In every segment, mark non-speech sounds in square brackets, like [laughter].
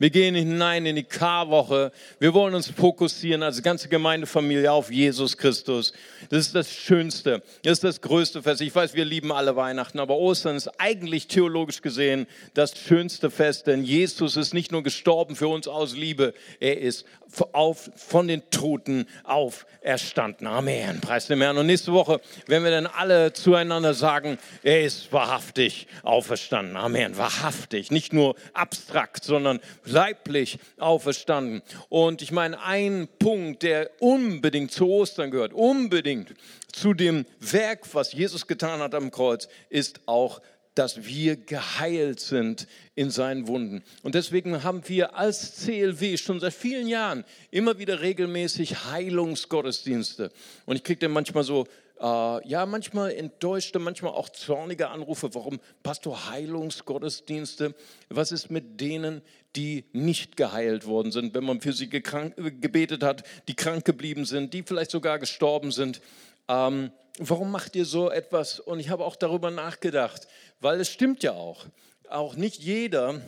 Wir gehen hinein in die Karwoche. Wir wollen uns fokussieren als ganze Gemeindefamilie auf Jesus Christus. Das ist das Schönste. Das ist das größte Fest. Ich weiß, wir lieben alle Weihnachten, aber Ostern ist eigentlich theologisch gesehen das schönste Fest, denn Jesus ist nicht nur gestorben für uns aus Liebe, er ist auf, von den Toten auferstanden. Amen. Preis dem Herrn. Und nächste Woche werden wir dann alle zueinander sagen, er ist wahrhaftig auferstanden. Amen. Wahrhaftig. Nicht nur abstrakt, sondern leiblich auferstanden. Und ich meine, ein Punkt, der unbedingt zu Ostern gehört, unbedingt zu dem Werk, was Jesus getan hat am Kreuz, ist auch dass wir geheilt sind in seinen Wunden. Und deswegen haben wir als CLW schon seit vielen Jahren immer wieder regelmäßig Heilungsgottesdienste. Und ich kriege dann manchmal so, äh, ja, manchmal enttäuschte, manchmal auch zornige Anrufe. Warum Pastor Heilungsgottesdienste? Was ist mit denen, die nicht geheilt worden sind, wenn man für sie gebetet hat, die krank geblieben sind, die vielleicht sogar gestorben sind? Ähm, warum macht ihr so etwas? Und ich habe auch darüber nachgedacht, weil es stimmt ja auch. Auch nicht jeder,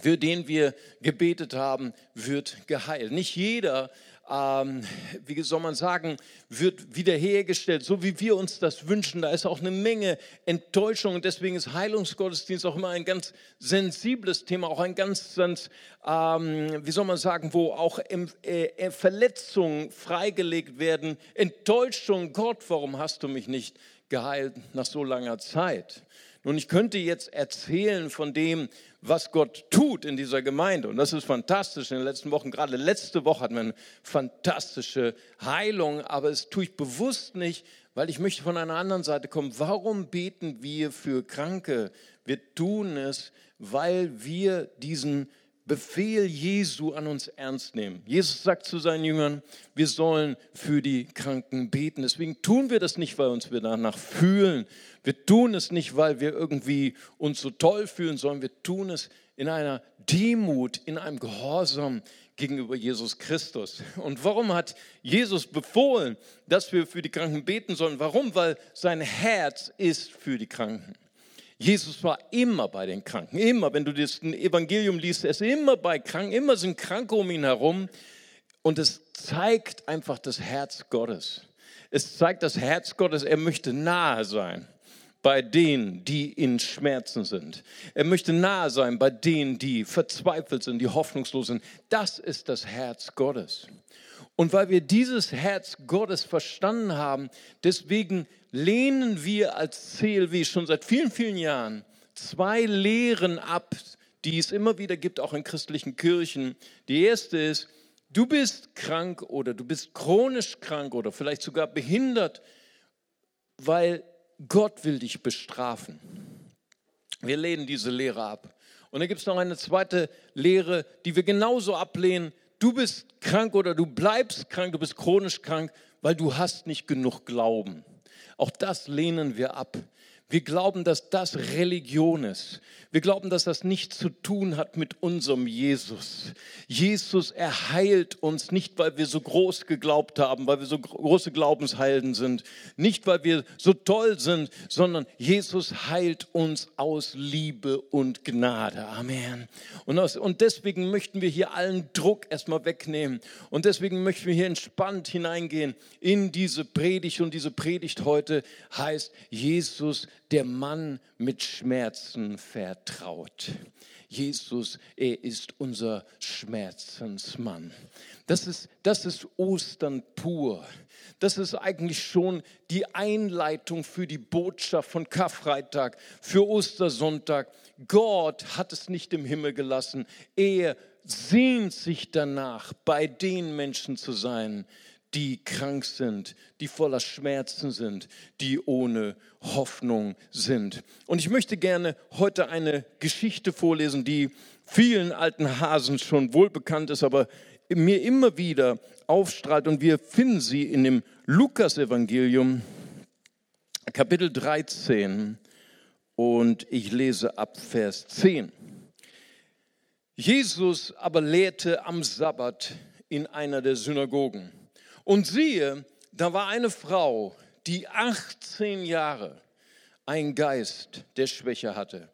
für den wir gebetet haben, wird geheilt. Nicht jeder ähm, wie soll man sagen, wird wiederhergestellt, so wie wir uns das wünschen. Da ist auch eine Menge Enttäuschung und deswegen ist Heilungsgottesdienst auch immer ein ganz sensibles Thema, auch ein ganz, ganz ähm, wie soll man sagen, wo auch im, äh, Verletzungen freigelegt werden, Enttäuschung, Gott, warum hast du mich nicht geheilt nach so langer Zeit? Nun, ich könnte jetzt erzählen von dem, was Gott tut in dieser Gemeinde. Und das ist fantastisch. In den letzten Wochen, gerade letzte Woche hatten wir eine fantastische Heilung. Aber es tue ich bewusst nicht, weil ich möchte von einer anderen Seite kommen. Warum beten wir für Kranke? Wir tun es, weil wir diesen Befehl Jesu an uns ernst nehmen. Jesus sagt zu seinen Jüngern, wir sollen für die Kranken beten. Deswegen tun wir das nicht, weil uns wir danach fühlen. Wir tun es nicht, weil wir irgendwie uns so toll fühlen, sondern wir tun es in einer Demut, in einem Gehorsam gegenüber Jesus Christus. Und warum hat Jesus befohlen, dass wir für die Kranken beten sollen? Warum? Weil sein Herz ist für die Kranken. Jesus war immer bei den Kranken, immer. Wenn du das Evangelium liest, er ist immer bei Kranken, immer sind Kranke um ihn herum. Und es zeigt einfach das Herz Gottes. Es zeigt das Herz Gottes, er möchte nahe sein bei denen, die in Schmerzen sind. Er möchte nahe sein bei denen, die verzweifelt sind, die hoffnungslos sind. Das ist das Herz Gottes. Und weil wir dieses Herz Gottes verstanden haben, deswegen lehnen wir als CLW schon seit vielen, vielen Jahren zwei Lehren ab, die es immer wieder gibt, auch in christlichen Kirchen. Die erste ist, du bist krank oder du bist chronisch krank oder vielleicht sogar behindert, weil Gott will dich bestrafen. Wir lehnen diese Lehre ab. Und dann gibt es noch eine zweite Lehre, die wir genauso ablehnen. Du bist krank oder du bleibst krank, du bist chronisch krank, weil du hast nicht genug Glauben. Auch das lehnen wir ab. Wir glauben, dass das Religion ist. Wir glauben, dass das nichts zu tun hat mit unserem Jesus. Jesus erheilt uns nicht, weil wir so groß geglaubt haben, weil wir so große Glaubensheilden sind, nicht weil wir so toll sind, sondern Jesus heilt uns aus Liebe und Gnade. Amen. Und, aus, und deswegen möchten wir hier allen Druck erstmal wegnehmen. Und deswegen möchten wir hier entspannt hineingehen in diese Predigt. Und diese Predigt heute heißt Jesus der Mann mit Schmerzen vertraut. Jesus, er ist unser Schmerzensmann. Das ist, das ist Ostern pur. Das ist eigentlich schon die Einleitung für die Botschaft von Karfreitag, für Ostersonntag. Gott hat es nicht im Himmel gelassen. Er sehnt sich danach, bei den Menschen zu sein, die krank sind, die voller Schmerzen sind, die ohne Hoffnung sind. Und ich möchte gerne heute eine Geschichte vorlesen, die vielen alten Hasen schon wohl bekannt ist, aber mir immer wieder aufstrahlt. Und wir finden sie in dem Lukas-Evangelium, Kapitel 13. Und ich lese ab Vers 10. Jesus aber lehrte am Sabbat in einer der Synagogen. Und siehe, da war eine Frau, die 18 Jahre einen Geist der Schwäche hatte.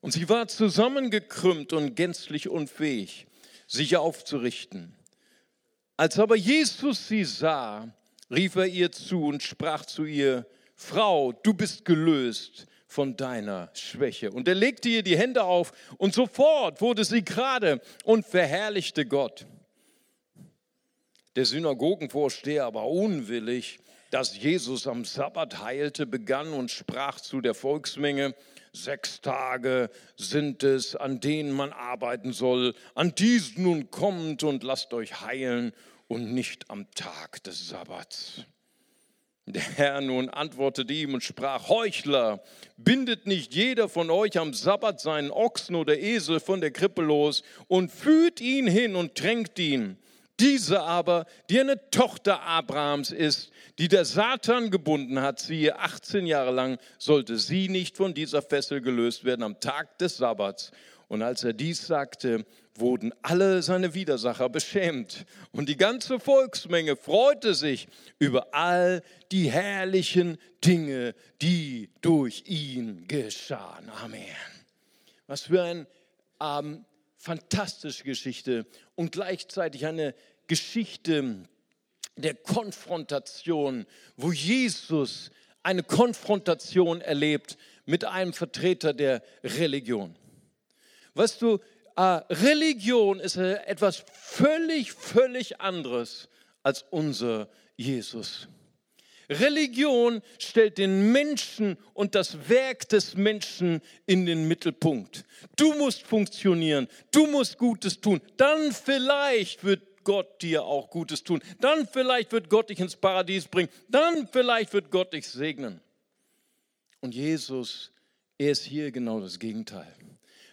Und sie war zusammengekrümmt und gänzlich unfähig, sich aufzurichten. Als aber Jesus sie sah, rief er ihr zu und sprach zu ihr, Frau, du bist gelöst von deiner Schwäche. Und er legte ihr die Hände auf und sofort wurde sie gerade und verherrlichte Gott. Der Synagogenvorsteher aber unwillig, dass Jesus am Sabbat heilte, begann und sprach zu der Volksmenge, sechs Tage sind es, an denen man arbeiten soll. An diesen nun kommt und lasst euch heilen und nicht am Tag des Sabbats. Der Herr nun antwortete ihm und sprach, Heuchler, bindet nicht jeder von euch am Sabbat seinen Ochsen oder Esel von der Krippe los und führt ihn hin und tränkt ihn. Diese aber, die eine Tochter Abrahams ist, die der Satan gebunden hat, siehe 18 Jahre lang, sollte sie nicht von dieser Fessel gelöst werden am Tag des Sabbats. Und als er dies sagte, wurden alle seine Widersacher beschämt. Und die ganze Volksmenge freute sich über all die herrlichen Dinge, die durch ihn geschahen. Amen. Was für eine ähm, fantastische Geschichte und gleichzeitig eine Geschichte der Konfrontation, wo Jesus eine Konfrontation erlebt mit einem Vertreter der Religion. Weißt du, äh, Religion ist etwas völlig, völlig anderes als unser Jesus. Religion stellt den Menschen und das Werk des Menschen in den Mittelpunkt. Du musst funktionieren, du musst Gutes tun, dann vielleicht wird Gott dir auch Gutes tun, dann vielleicht wird Gott dich ins Paradies bringen, dann vielleicht wird Gott dich segnen. Und Jesus, er ist hier genau das Gegenteil.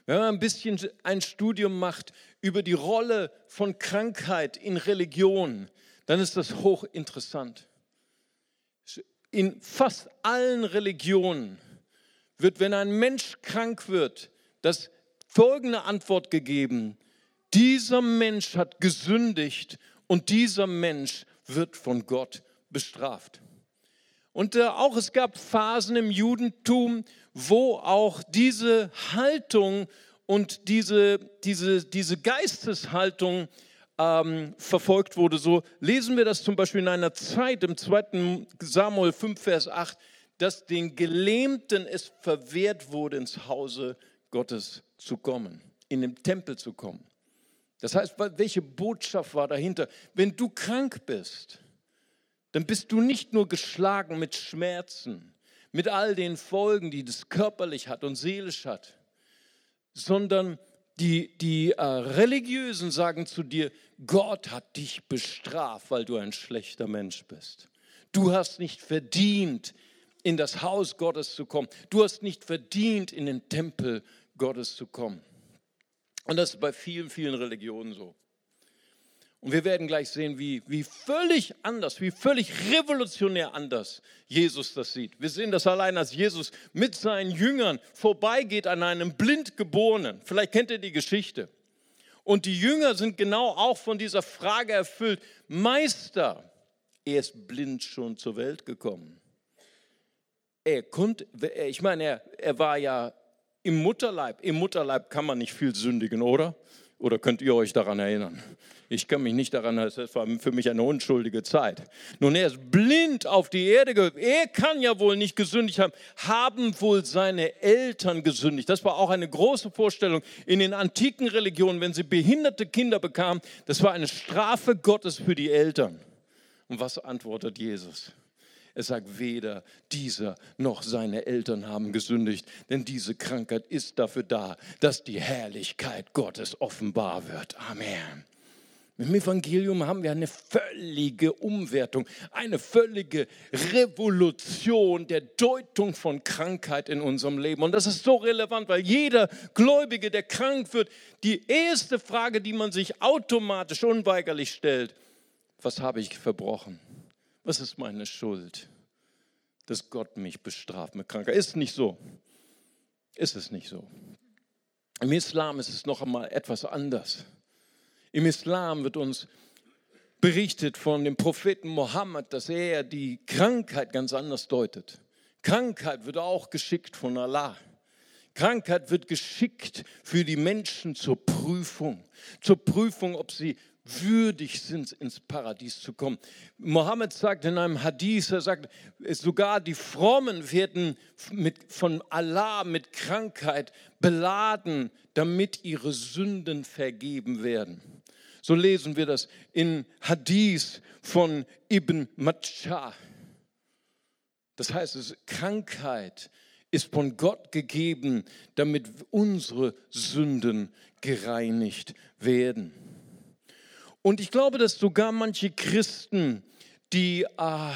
Wenn man ein bisschen ein Studium macht über die Rolle von Krankheit in Religion, dann ist das hochinteressant. In fast allen Religionen wird, wenn ein Mensch krank wird, das folgende Antwort gegeben. Dieser Mensch hat gesündigt und dieser Mensch wird von Gott bestraft. Und äh, auch es gab Phasen im Judentum, wo auch diese Haltung und diese, diese, diese Geisteshaltung ähm, verfolgt wurde. So lesen wir das zum Beispiel in einer Zeit im 2. Samuel 5, Vers 8, dass den Gelähmten es verwehrt wurde, ins Hause Gottes zu kommen, in den Tempel zu kommen. Das heißt, welche Botschaft war dahinter? Wenn du krank bist, dann bist du nicht nur geschlagen mit Schmerzen, mit all den Folgen, die das körperlich hat und seelisch hat, sondern die, die äh, Religiösen sagen zu dir, Gott hat dich bestraft, weil du ein schlechter Mensch bist. Du hast nicht verdient, in das Haus Gottes zu kommen. Du hast nicht verdient, in den Tempel Gottes zu kommen. Und das ist bei vielen, vielen Religionen so. Und wir werden gleich sehen, wie, wie völlig anders, wie völlig revolutionär anders Jesus das sieht. Wir sehen das allein, als Jesus mit seinen Jüngern vorbeigeht an einem Blindgeborenen. Vielleicht kennt ihr die Geschichte. Und die Jünger sind genau auch von dieser Frage erfüllt. Meister, er ist blind schon zur Welt gekommen. Er konnte, ich meine, er, er war ja im Mutterleib. Im Mutterleib kann man nicht viel sündigen, oder? Oder könnt ihr euch daran erinnern? Ich kann mich nicht daran erinnern, es war für mich eine unschuldige Zeit. Nun, er ist blind auf die Erde gehört. Er kann ja wohl nicht gesündigt haben. Haben wohl seine Eltern gesündigt? Das war auch eine große Vorstellung in den antiken Religionen, wenn sie behinderte Kinder bekamen. Das war eine Strafe Gottes für die Eltern. Und was antwortet Jesus? Er sagt, weder dieser noch seine Eltern haben gesündigt, denn diese Krankheit ist dafür da, dass die Herrlichkeit Gottes offenbar wird. Amen. Im Evangelium haben wir eine völlige Umwertung, eine völlige Revolution der Deutung von Krankheit in unserem Leben. Und das ist so relevant, weil jeder Gläubige, der krank wird, die erste Frage, die man sich automatisch unweigerlich stellt, was habe ich verbrochen? Was ist meine Schuld? Dass Gott mich bestraft mit Krankheit. Ist nicht so. Ist es nicht so. Im Islam ist es noch einmal etwas anders. Im Islam wird uns berichtet von dem Propheten Mohammed, dass er die Krankheit ganz anders deutet. Krankheit wird auch geschickt von Allah. Krankheit wird geschickt für die Menschen zur Prüfung. Zur Prüfung, ob sie würdig sind, ins Paradies zu kommen. Mohammed sagt in einem Hadith, er sagt, sogar die Frommen werden mit, von Allah mit Krankheit beladen, damit ihre Sünden vergeben werden. So lesen wir das in Hadith von Ibn Matschah. Das heißt, es Krankheit ist von Gott gegeben, damit unsere Sünden gereinigt werden. Und ich glaube, dass sogar manche Christen, die äh,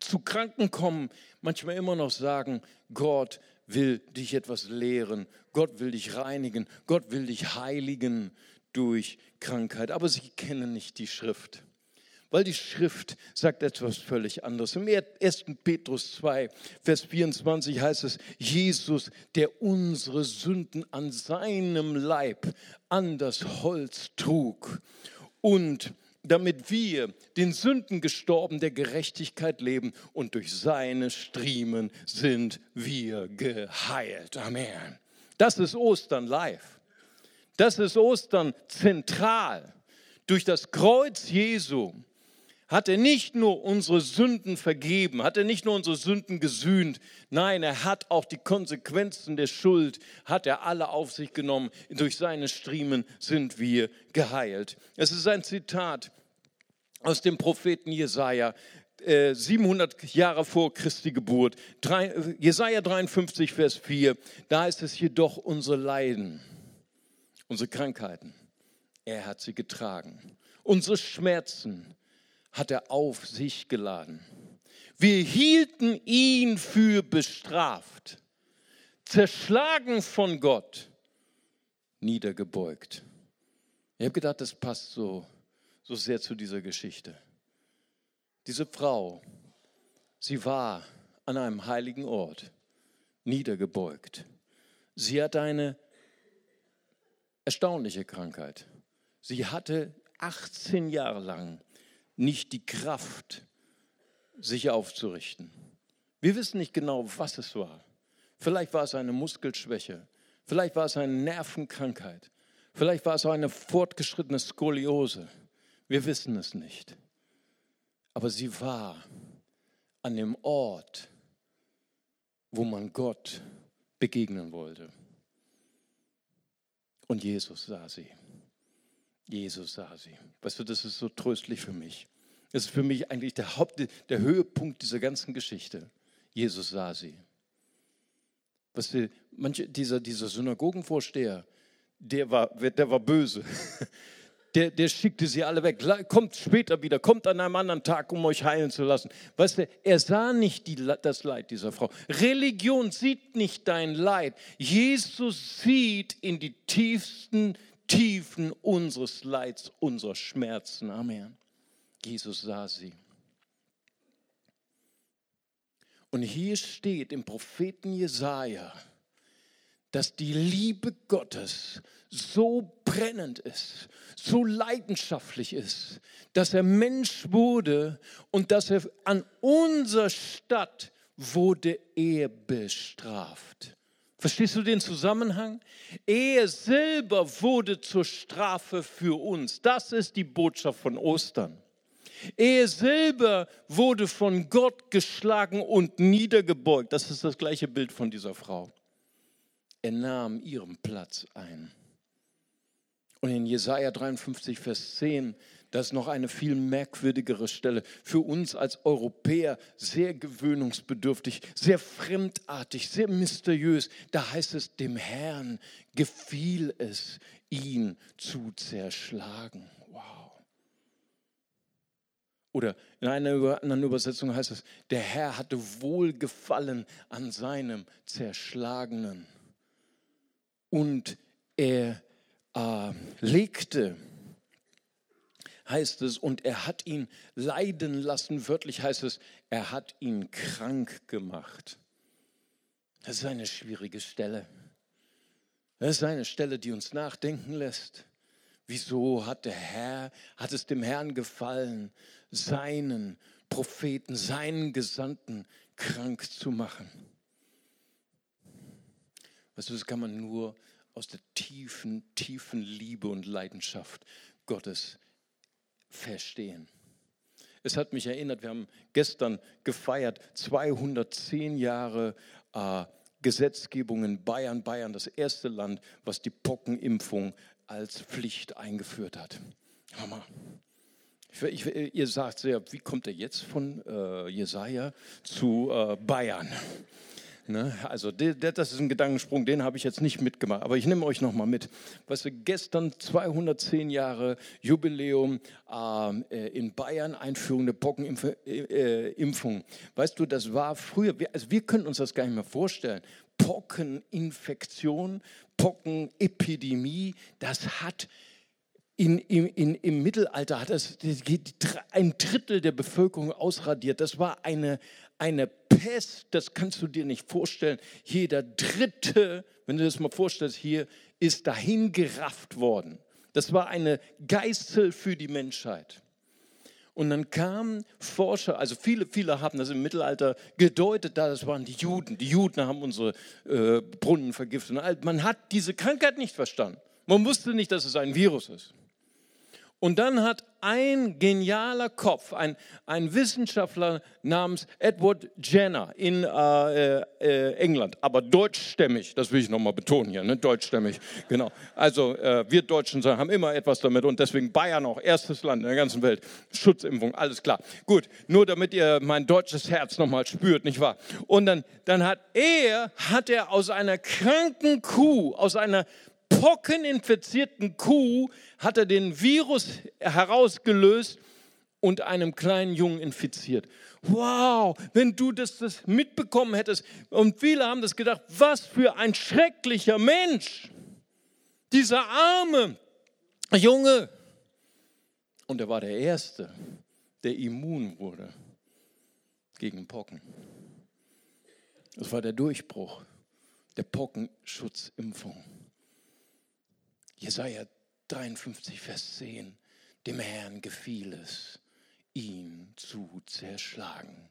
zu Kranken kommen, manchmal immer noch sagen, Gott will dich etwas lehren, Gott will dich reinigen, Gott will dich heiligen durch Krankheit. Aber sie kennen nicht die Schrift weil die Schrift sagt etwas völlig anderes. Im 1. Petrus 2, Vers 24 heißt es, Jesus, der unsere Sünden an seinem Leib, an das Holz trug und damit wir den Sünden gestorben der Gerechtigkeit leben und durch seine Striemen sind wir geheilt. Amen. Das ist Ostern live. Das ist Ostern zentral. Durch das Kreuz Jesu hat er nicht nur unsere Sünden vergeben, hat er nicht nur unsere Sünden gesühnt, nein, er hat auch die Konsequenzen der Schuld, hat er alle auf sich genommen. Durch seine Striemen sind wir geheilt. Es ist ein Zitat aus dem Propheten Jesaja, 700 äh, Jahre vor Christi Geburt. Jesaja 53, Vers 4, da ist es jedoch unsere Leiden, unsere Krankheiten. Er hat sie getragen. Unsere Schmerzen hat er auf sich geladen. Wir hielten ihn für bestraft, zerschlagen von Gott, niedergebeugt. Ich habe gedacht, das passt so, so sehr zu dieser Geschichte. Diese Frau, sie war an einem heiligen Ort, niedergebeugt. Sie hatte eine erstaunliche Krankheit. Sie hatte 18 Jahre lang nicht die Kraft, sich aufzurichten. Wir wissen nicht genau, was es war. Vielleicht war es eine Muskelschwäche, vielleicht war es eine Nervenkrankheit, vielleicht war es eine fortgeschrittene Skoliose. Wir wissen es nicht. Aber sie war an dem Ort, wo man Gott begegnen wollte. Und Jesus sah sie. Jesus sah sie. Weißt du, das ist so tröstlich für mich. Das ist für mich eigentlich der Haupt, der Höhepunkt dieser ganzen Geschichte. Jesus sah sie. Weißt du, manche, dieser, dieser Synagogenvorsteher, der war, der war böse. [laughs] Der, der schickte sie alle weg. Kommt später wieder, kommt an einem anderen Tag, um euch heilen zu lassen. Weißt du, er sah nicht die, das Leid dieser Frau. Religion sieht nicht dein Leid. Jesus sieht in die tiefsten Tiefen unseres Leids, unserer Schmerzen. Amen. Jesus sah sie. Und hier steht im Propheten Jesaja, dass die Liebe Gottes so brennend ist, so leidenschaftlich ist, dass er Mensch wurde und dass er an unserer Stadt wurde er bestraft. Verstehst du den Zusammenhang? Er selber wurde zur Strafe für uns. Das ist die Botschaft von Ostern. Er selber wurde von Gott geschlagen und niedergebeugt. Das ist das gleiche Bild von dieser Frau. Er nahm ihren Platz ein. Und in Jesaja 53, Vers 10 das ist noch eine viel merkwürdigere Stelle. Für uns als Europäer sehr gewöhnungsbedürftig, sehr fremdartig, sehr mysteriös. Da heißt es, dem Herrn gefiel es, ihn zu zerschlagen. Wow. Oder in einer anderen Übersetzung heißt es, der Herr hatte Wohlgefallen an seinem Zerschlagenen. Und er äh, legte heißt es, und er hat ihn leiden lassen, wörtlich heißt es, er hat ihn krank gemacht. Das ist eine schwierige Stelle. Das ist eine Stelle, die uns nachdenken lässt. Wieso hat der Herr, hat es dem Herrn gefallen, seinen Propheten, seinen Gesandten krank zu machen? Weißt du, das kann man nur aus der tiefen, tiefen Liebe und Leidenschaft Gottes verstehen. Es hat mich erinnert, wir haben gestern gefeiert, 210 Jahre äh, Gesetzgebung in Bayern. Bayern, das erste Land, was die Pockenimpfung als Pflicht eingeführt hat. Hammer. Ich, ich, ihr sagt sehr, wie kommt er jetzt von äh, Jesaja zu äh, Bayern? Ne? Also das ist ein Gedankensprung, den habe ich jetzt nicht mitgemacht, aber ich nehme euch nochmal mit. Weißt du, gestern 210 Jahre Jubiläum ähm, äh, in Bayern, Einführung der Pockenimpfung. Äh, äh weißt du, das war früher, also wir können uns das gar nicht mehr vorstellen. Pockeninfektion, Pockenepidemie, das hat in, in, Im Mittelalter hat das ein Drittel der Bevölkerung ausradiert. Das war eine, eine Pest, das kannst du dir nicht vorstellen. Jeder Dritte, wenn du das mal vorstellst, hier ist dahin gerafft worden. Das war eine Geißel für die Menschheit. Und dann kamen Forscher, also viele, viele haben das im Mittelalter gedeutet, da das waren die Juden. Die Juden haben unsere äh, Brunnen vergiftet. Man hat diese Krankheit nicht verstanden. Man wusste nicht, dass es ein Virus ist. Und dann hat ein genialer Kopf, ein, ein Wissenschaftler namens Edward Jenner in äh, äh, England, aber deutschstämmig, das will ich nochmal betonen hier, ne? deutschstämmig, genau. Also äh, wir Deutschen haben immer etwas damit und deswegen Bayern auch, erstes Land in der ganzen Welt, Schutzimpfung, alles klar. Gut, nur damit ihr mein deutsches Herz nochmal spürt, nicht wahr? Und dann, dann hat er, hat er aus einer kranken Kuh, aus einer pockeninfizierten Kuh hat er den Virus herausgelöst und einem kleinen Jungen infiziert. Wow, wenn du das, das mitbekommen hättest. Und viele haben das gedacht, was für ein schrecklicher Mensch. Dieser arme Junge. Und er war der Erste, der immun wurde gegen Pocken. Das war der Durchbruch der Pockenschutzimpfung. Jesaja 53, Vers 10. Dem Herrn gefiel es, ihn zu zerschlagen.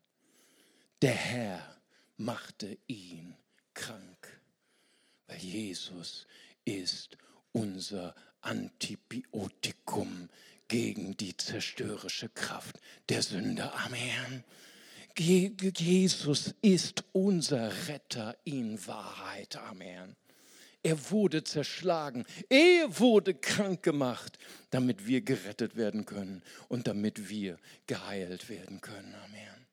Der Herr machte ihn krank, weil Jesus ist unser Antibiotikum gegen die zerstörerische Kraft der Sünde. Amen. Jesus ist unser Retter in Wahrheit. Amen. Er wurde zerschlagen. Er wurde krank gemacht, damit wir gerettet werden können und damit wir geheilt werden können. Amen.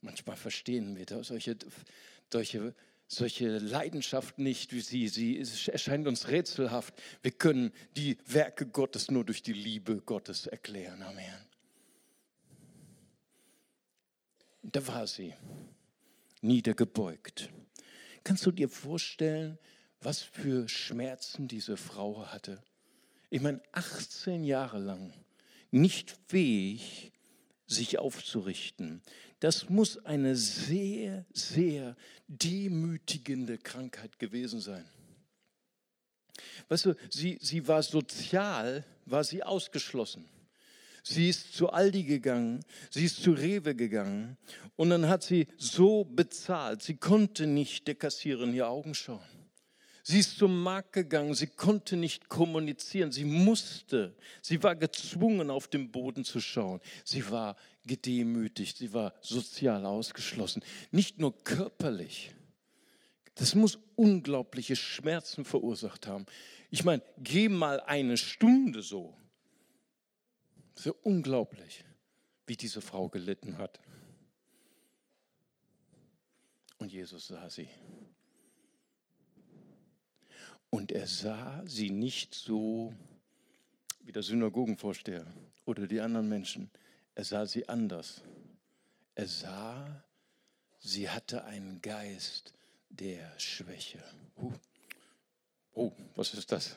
Manchmal verstehen wir solche, solche, solche Leidenschaft nicht, wie sie, sie erscheint uns rätselhaft. Wir können die Werke Gottes nur durch die Liebe Gottes erklären. Amen. Da war sie, niedergebeugt. Kannst du dir vorstellen, was für Schmerzen diese Frau hatte. Ich meine, 18 Jahre lang nicht fähig, sich aufzurichten. Das muss eine sehr, sehr demütigende Krankheit gewesen sein. Weißt du, sie, sie war sozial, war sie ausgeschlossen. Sie ist zu Aldi gegangen, sie ist zu Rewe gegangen und dann hat sie so bezahlt, sie konnte nicht der Kassiererin in die Augen schauen. Sie ist zum Markt gegangen, sie konnte nicht kommunizieren, sie musste, sie war gezwungen, auf den Boden zu schauen. Sie war gedemütigt, sie war sozial ausgeschlossen, nicht nur körperlich. Das muss unglaubliche Schmerzen verursacht haben. Ich meine, geh mal eine Stunde so. Das ist ja unglaublich, wie diese Frau gelitten hat. Und Jesus sah sie. Und er sah sie nicht so wie der Synagogenvorsteher oder die anderen Menschen. Er sah sie anders. Er sah, sie hatte einen Geist der Schwäche. Uh. Oh, was ist das?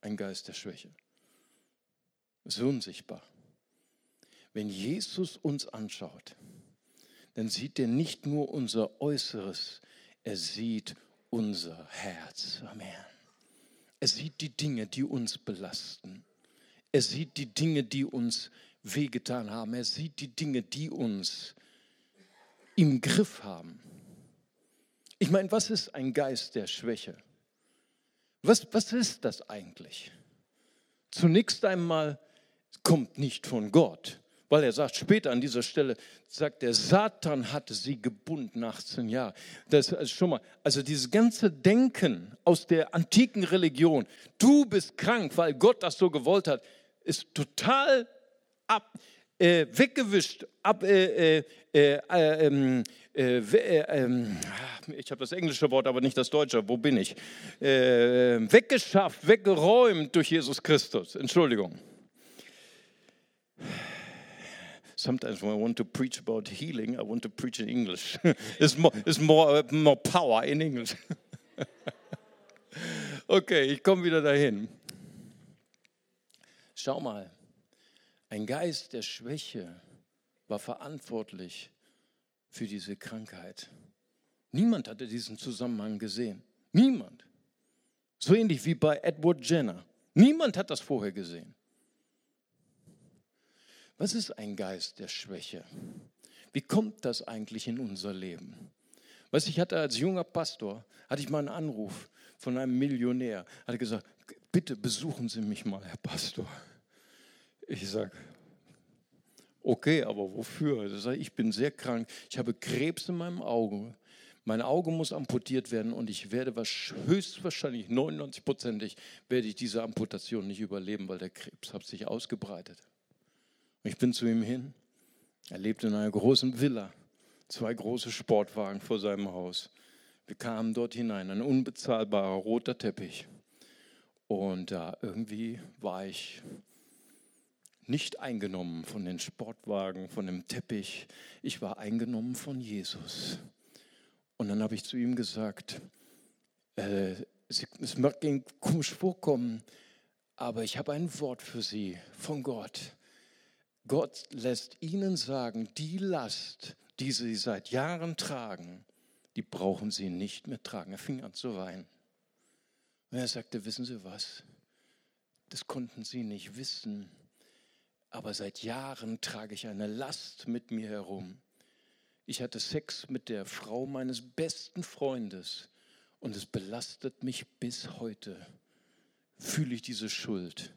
Ein Geist der Schwäche. Ist unsichtbar. Wenn Jesus uns anschaut, dann sieht er nicht nur unser Äußeres, er sieht unser Herz. Amen. Er sieht die Dinge, die uns belasten. Er sieht die Dinge, die uns wehgetan haben. Er sieht die Dinge, die uns im Griff haben. Ich meine, was ist ein Geist der Schwäche? Was, was ist das eigentlich? Zunächst einmal kommt nicht von Gott, weil er sagt später an dieser Stelle, sagt der Satan hatte sie gebunden 18 Jahre. Das ist schon mal, also dieses ganze Denken aus der antiken Religion, du bist krank, weil Gott das so gewollt hat, ist total ab, äh, weggewischt, ab, äh, äh, äh ähm, äh, äh, ähm, ich habe das englische Wort, aber nicht das deutsche, wo bin ich? weggeschafft, weggeräumt durch Jesus Christus. Entschuldigung. Sometimes when I want to preach about healing, I want to preach in English. [laughs] it's more, it's more, more power in English. [laughs] okay, ich komme wieder dahin. Schau mal, ein Geist der Schwäche war verantwortlich für diese Krankheit. Niemand hatte diesen Zusammenhang gesehen. Niemand. So ähnlich wie bei Edward Jenner. Niemand hat das vorher gesehen. Was ist ein Geist der Schwäche? Wie kommt das eigentlich in unser Leben? Was ich hatte als junger Pastor, hatte ich mal einen Anruf von einem Millionär. Hat gesagt, bitte besuchen Sie mich mal, Herr Pastor. Ich sage, okay, aber wofür? Er sagt, ich bin sehr krank, ich habe Krebs in meinem Auge. Mein Auge muss amputiert werden und ich werde höchstwahrscheinlich 99-prozentig werde ich diese Amputation nicht überleben, weil der Krebs hat sich ausgebreitet. Ich bin zu ihm hin. Er lebt in einer großen Villa, zwei große Sportwagen vor seinem Haus. Wir kamen dort hinein, ein unbezahlbarer roter Teppich. Und da äh, irgendwie war ich nicht eingenommen von den Sportwagen, von dem Teppich. Ich war eingenommen von Jesus. Und dann habe ich zu ihm gesagt, äh, es mag Ihnen komisch vorkommen, aber ich habe ein Wort für Sie von Gott. Gott lässt ihnen sagen, die Last, die sie seit Jahren tragen, die brauchen sie nicht mehr tragen. Er fing an zu weinen. Und er sagte, wissen Sie was? Das konnten Sie nicht wissen. Aber seit Jahren trage ich eine Last mit mir herum. Ich hatte Sex mit der Frau meines besten Freundes und es belastet mich bis heute. Fühle ich diese Schuld.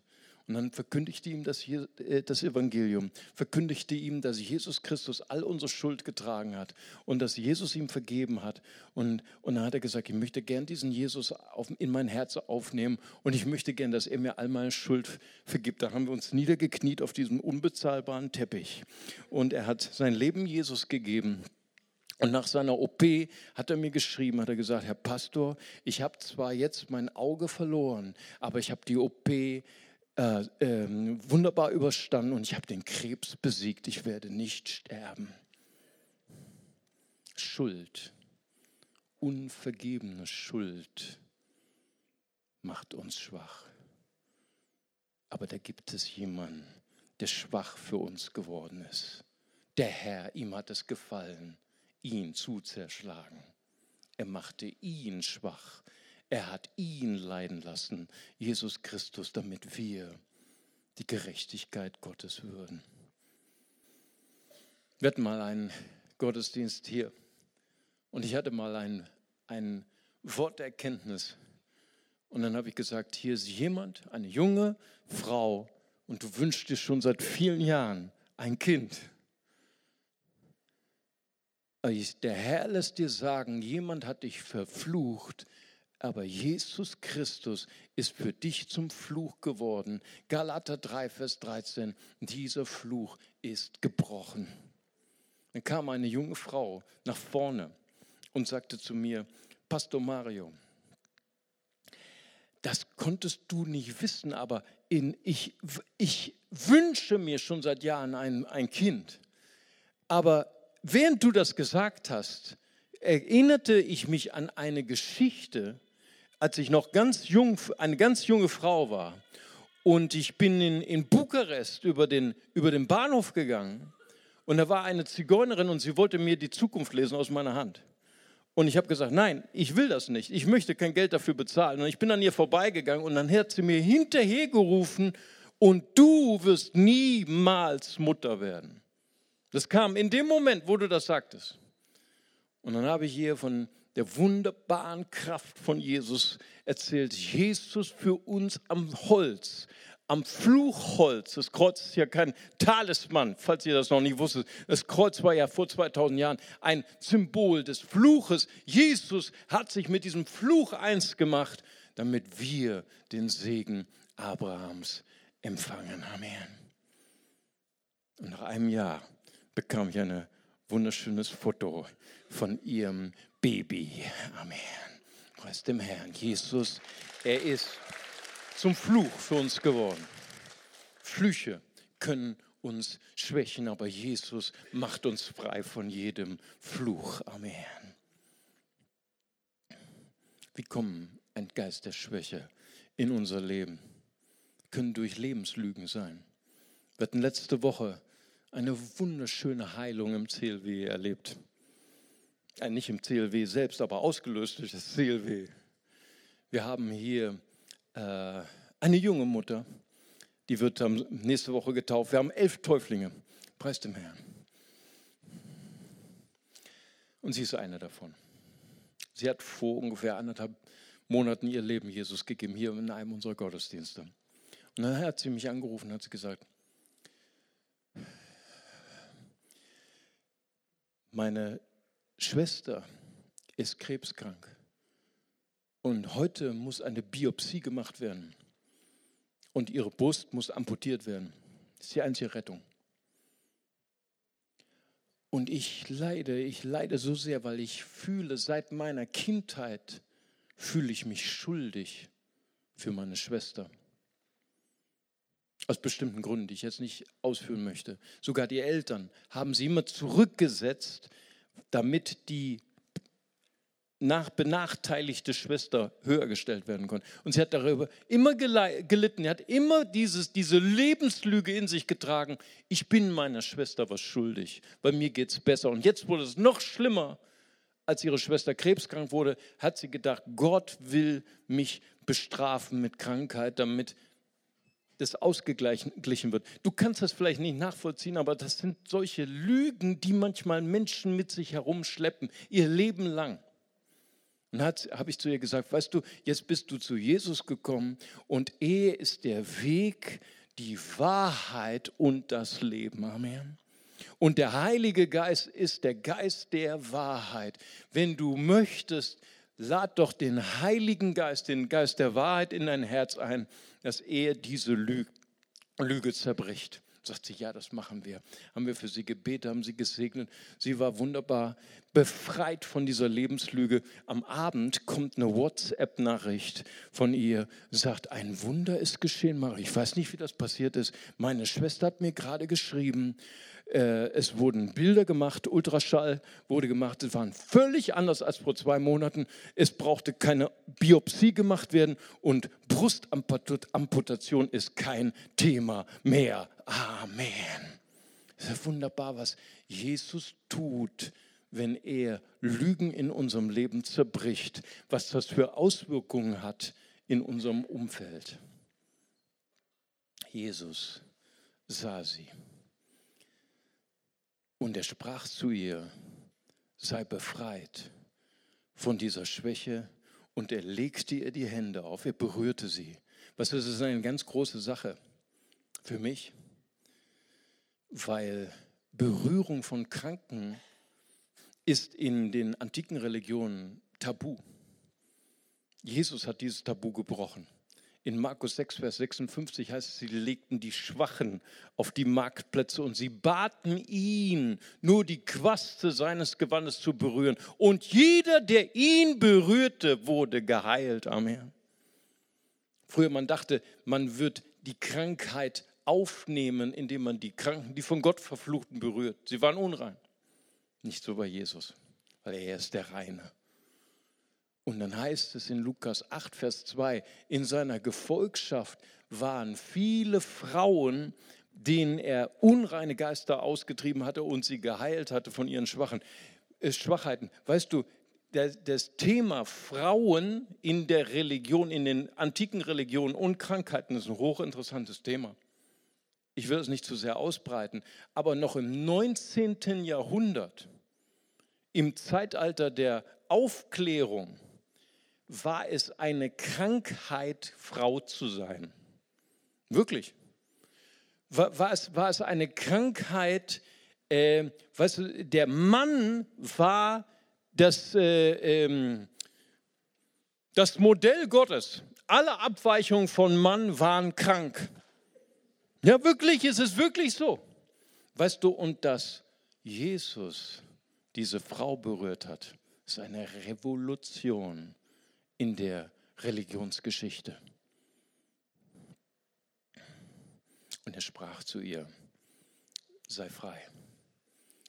Und dann verkündigte ihm das, äh, das, Evangelium, verkündigte ihm, dass Jesus Christus all unsere Schuld getragen hat und dass Jesus ihm vergeben hat. Und, und dann hat er gesagt, ich möchte gern diesen Jesus auf, in mein Herz aufnehmen und ich möchte gern, dass er mir all meine Schuld vergibt. Da haben wir uns niedergekniet auf diesem unbezahlbaren Teppich. Und er hat sein Leben Jesus gegeben. Und nach seiner OP hat er mir geschrieben, hat er gesagt, Herr Pastor, ich habe zwar jetzt mein Auge verloren, aber ich habe die OP äh, äh, wunderbar überstanden und ich habe den Krebs besiegt. Ich werde nicht sterben. Schuld, unvergebene Schuld macht uns schwach. Aber da gibt es jemanden, der schwach für uns geworden ist. Der Herr, ihm hat es gefallen, ihn zu zerschlagen. Er machte ihn schwach, er hat ihn leiden lassen, Jesus Christus, damit wir die Gerechtigkeit Gottes würden. Wir hatten mal einen Gottesdienst hier und ich hatte mal ein, ein Wort. Und dann habe ich gesagt, hier ist jemand, eine junge Frau, und du wünschst dir schon seit vielen Jahren ein Kind. Der Herr lässt dir sagen, jemand hat dich verflucht, aber Jesus Christus ist für dich zum Fluch geworden. Galater 3, Vers 13. Dieser Fluch ist gebrochen. Dann kam eine junge Frau nach vorne und sagte zu mir, Pastor Mario, das konntest du nicht wissen, aber in, ich, ich wünsche mir schon seit Jahren ein, ein Kind. Aber während du das gesagt hast, erinnerte ich mich an eine Geschichte, als ich noch ganz jung, eine ganz junge Frau war und ich bin in, in Bukarest über den, über den Bahnhof gegangen und da war eine Zigeunerin und sie wollte mir die Zukunft lesen aus meiner Hand. Und ich habe gesagt, nein, ich will das nicht. Ich möchte kein Geld dafür bezahlen. Und ich bin an ihr vorbeigegangen und dann hat sie mir hinterhergerufen, und du wirst niemals Mutter werden. Das kam in dem Moment, wo du das sagtest. Und dann habe ich ihr von der wunderbaren Kraft von Jesus erzählt. Jesus für uns am Holz, am Fluchholz. Das Kreuz ist ja kein Talisman, falls ihr das noch nicht wusstet. Das Kreuz war ja vor 2000 Jahren ein Symbol des Fluches. Jesus hat sich mit diesem Fluch eins gemacht, damit wir den Segen Abrahams empfangen. Amen. Und nach einem Jahr bekam ich ein wunderschönes Foto von ihrem Baby. Amen. Preis dem Herrn. Jesus, er ist zum Fluch für uns geworden. Flüche können uns schwächen, aber Jesus macht uns frei von jedem Fluch. Amen. Wie kommen ein Geist der Schwäche in unser Leben? Können durch Lebenslügen sein. Wir hatten letzte Woche eine wunderschöne Heilung im CLW erlebt. Äh, nicht im CLW selbst, aber ausgelöst durch das CLW. Wir haben hier äh, eine junge Mutter, die wird nächste Woche getauft. Wir haben elf Täuflinge. Preis dem Herrn. Und sie ist eine davon. Sie hat vor ungefähr anderthalb Monaten ihr Leben Jesus gegeben, hier in einem unserer Gottesdienste. Und dann hat sie mich angerufen und hat gesagt, meine Schwester ist krebskrank und heute muss eine Biopsie gemacht werden und ihre Brust muss amputiert werden. Das ist die einzige Rettung. Und ich leide, ich leide so sehr, weil ich fühle, seit meiner Kindheit fühle ich mich schuldig für meine Schwester. Aus bestimmten Gründen, die ich jetzt nicht ausführen möchte. Sogar die Eltern haben sie immer zurückgesetzt, damit die nach benachteiligte Schwester höher gestellt werden konnte. Und sie hat darüber immer gelitten. Er hat immer dieses, diese Lebenslüge in sich getragen. Ich bin meiner Schwester was schuldig. Bei mir geht es besser. Und jetzt wurde es noch schlimmer. Als ihre Schwester krebskrank wurde, hat sie gedacht, Gott will mich bestrafen mit Krankheit, damit das ausgeglichen wird. Du kannst das vielleicht nicht nachvollziehen, aber das sind solche Lügen, die manchmal Menschen mit sich herumschleppen, ihr Leben lang. Und habe ich zu ihr gesagt, weißt du, jetzt bist du zu Jesus gekommen und er ist der Weg, die Wahrheit und das Leben. Amen. Und der Heilige Geist ist der Geist der Wahrheit. Wenn du möchtest, lad doch den Heiligen Geist, den Geist der Wahrheit in dein Herz ein dass er diese Lüge, Lüge zerbricht. Sagt sie, ja, das machen wir. Haben wir für sie gebetet, haben sie gesegnet. Sie war wunderbar befreit von dieser Lebenslüge. Am Abend kommt eine WhatsApp-Nachricht von ihr, sagt, ein Wunder ist geschehen, Marie. Ich weiß nicht, wie das passiert ist. Meine Schwester hat mir gerade geschrieben, es wurden Bilder gemacht, Ultraschall wurde gemacht. Es waren völlig anders als vor zwei Monaten. Es brauchte keine Biopsie gemacht werden und Brustamputation ist kein Thema mehr. Amen. Es ist wunderbar, was Jesus tut, wenn er Lügen in unserem Leben zerbricht, was das für Auswirkungen hat in unserem Umfeld. Jesus sah sie. Und er sprach zu ihr, sei befreit von dieser Schwäche. Und er legte ihr die Hände auf, er berührte sie. Was das ist eine ganz große Sache für mich, weil Berührung von Kranken ist in den antiken Religionen tabu. Jesus hat dieses Tabu gebrochen. In Markus 6, Vers 56 heißt es, sie legten die Schwachen auf die Marktplätze und sie baten ihn, nur die Quaste seines Gewandes zu berühren. Und jeder, der ihn berührte, wurde geheilt. Amen. Früher man dachte, man wird die Krankheit aufnehmen, indem man die Kranken, die von Gott verfluchten, berührt. Sie waren unrein. Nicht so bei Jesus, weil er ist der Reine. Und dann heißt es in Lukas 8, Vers 2, in seiner Gefolgschaft waren viele Frauen, denen er unreine Geister ausgetrieben hatte und sie geheilt hatte von ihren Schwachen, äh, Schwachheiten. Weißt du, das Thema Frauen in der Religion, in den antiken Religionen und Krankheiten ist ein hochinteressantes Thema. Ich will es nicht zu sehr ausbreiten, aber noch im 19. Jahrhundert, im Zeitalter der Aufklärung war es eine Krankheit, Frau zu sein. Wirklich. War, war, es, war es eine Krankheit, äh, weißt du, der Mann war das, äh, ähm, das Modell Gottes. Alle Abweichungen von Mann waren krank. Ja, wirklich, es ist wirklich so. Weißt du, und dass Jesus diese Frau berührt hat, ist eine Revolution in der Religionsgeschichte. Und er sprach zu ihr, sei frei,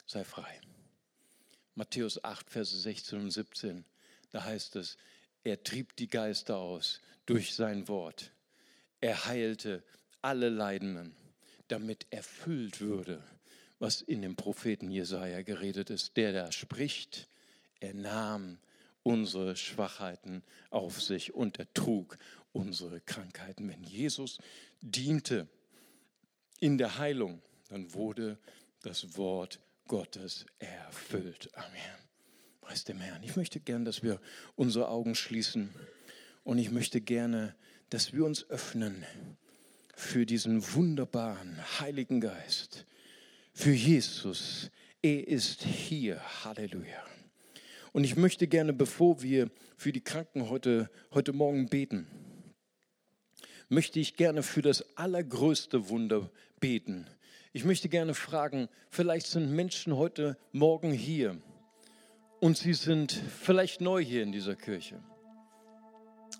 sei frei. Matthäus 8, Verse 16 und 17, da heißt es, er trieb die Geister aus durch sein Wort. Er heilte alle Leidenden, damit erfüllt würde, was in dem Propheten Jesaja geredet ist, der da spricht. Er nahm unsere Schwachheiten auf sich und er trug unsere Krankheiten. Wenn Jesus diente in der Heilung, dann wurde das Wort Gottes erfüllt. Amen. Preis dem Herrn. Ich möchte gern, dass wir unsere Augen schließen und ich möchte gerne, dass wir uns öffnen für diesen wunderbaren Heiligen Geist, für Jesus. Er ist hier. Halleluja. Und ich möchte gerne, bevor wir für die Kranken heute, heute Morgen beten, möchte ich gerne für das allergrößte Wunder beten. Ich möchte gerne fragen, vielleicht sind Menschen heute Morgen hier und sie sind vielleicht neu hier in dieser Kirche.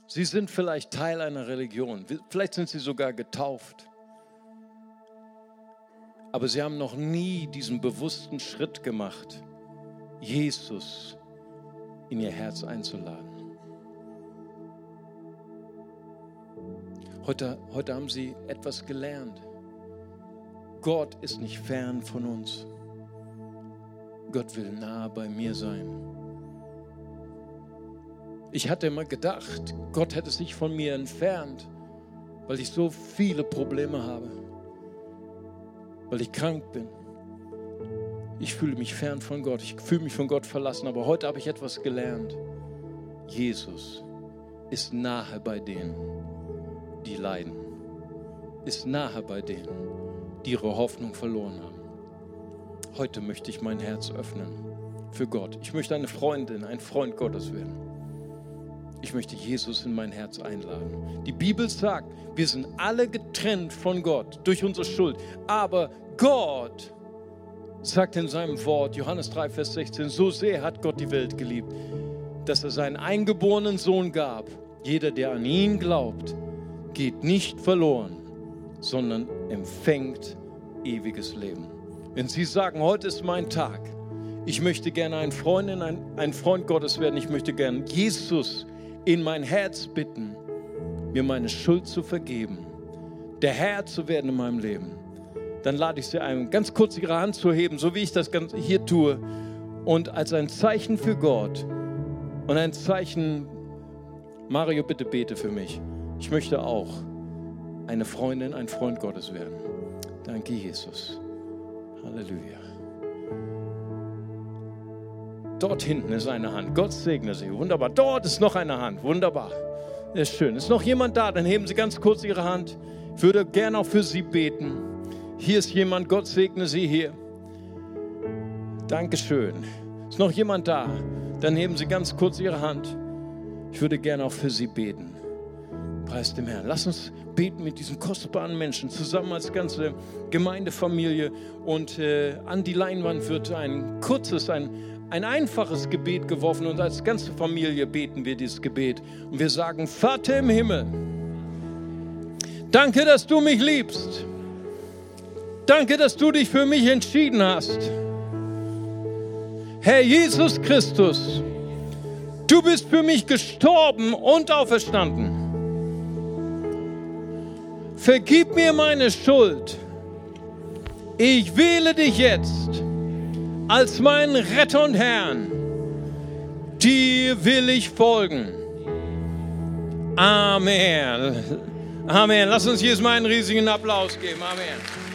Sie sind vielleicht Teil einer Religion, vielleicht sind sie sogar getauft. Aber sie haben noch nie diesen bewussten Schritt gemacht, Jesus in ihr Herz einzuladen. Heute, heute haben sie etwas gelernt. Gott ist nicht fern von uns. Gott will nahe bei mir sein. Ich hatte immer gedacht, Gott hätte sich von mir entfernt, weil ich so viele Probleme habe, weil ich krank bin. Ich fühle mich fern von Gott, ich fühle mich von Gott verlassen, aber heute habe ich etwas gelernt. Jesus ist nahe bei denen, die leiden, ist nahe bei denen, die ihre Hoffnung verloren haben. Heute möchte ich mein Herz öffnen für Gott. Ich möchte eine Freundin, ein Freund Gottes werden. Ich möchte Jesus in mein Herz einladen. Die Bibel sagt, wir sind alle getrennt von Gott durch unsere Schuld, aber Gott sagt in seinem Wort, Johannes 3, Vers 16, so sehr hat Gott die Welt geliebt, dass er seinen eingeborenen Sohn gab. Jeder, der an ihn glaubt, geht nicht verloren, sondern empfängt ewiges Leben. Wenn Sie sagen, heute ist mein Tag, ich möchte gerne ein Freundin, ein, ein Freund Gottes werden, ich möchte gerne Jesus in mein Herz bitten, mir meine Schuld zu vergeben, der Herr zu werden in meinem Leben dann lade ich Sie ein, ganz kurz Ihre Hand zu heben, so wie ich das hier tue. Und als ein Zeichen für Gott und ein Zeichen, Mario, bitte bete für mich. Ich möchte auch eine Freundin, ein Freund Gottes werden. Danke, Jesus. Halleluja. Dort hinten ist eine Hand. Gott segne Sie. Wunderbar. Dort ist noch eine Hand. Wunderbar. Das ist schön. Ist noch jemand da? Dann heben Sie ganz kurz Ihre Hand. Ich würde gerne auch für Sie beten. Hier ist jemand, Gott segne Sie hier. Dankeschön. Ist noch jemand da? Dann heben Sie ganz kurz Ihre Hand. Ich würde gerne auch für Sie beten. Preis dem Herrn. Lass uns beten mit diesen kostbaren Menschen zusammen als ganze Gemeindefamilie. Und äh, an die Leinwand wird ein kurzes, ein, ein einfaches Gebet geworfen. Und als ganze Familie beten wir dieses Gebet. Und wir sagen, Vater im Himmel, danke, dass du mich liebst. Danke, dass du dich für mich entschieden hast. Herr Jesus Christus, du bist für mich gestorben und auferstanden. Vergib mir meine Schuld. Ich wähle dich jetzt als meinen Retter und Herrn. Dir will ich folgen. Amen. Amen. Lass uns Jesus mal einen riesigen Applaus geben. Amen.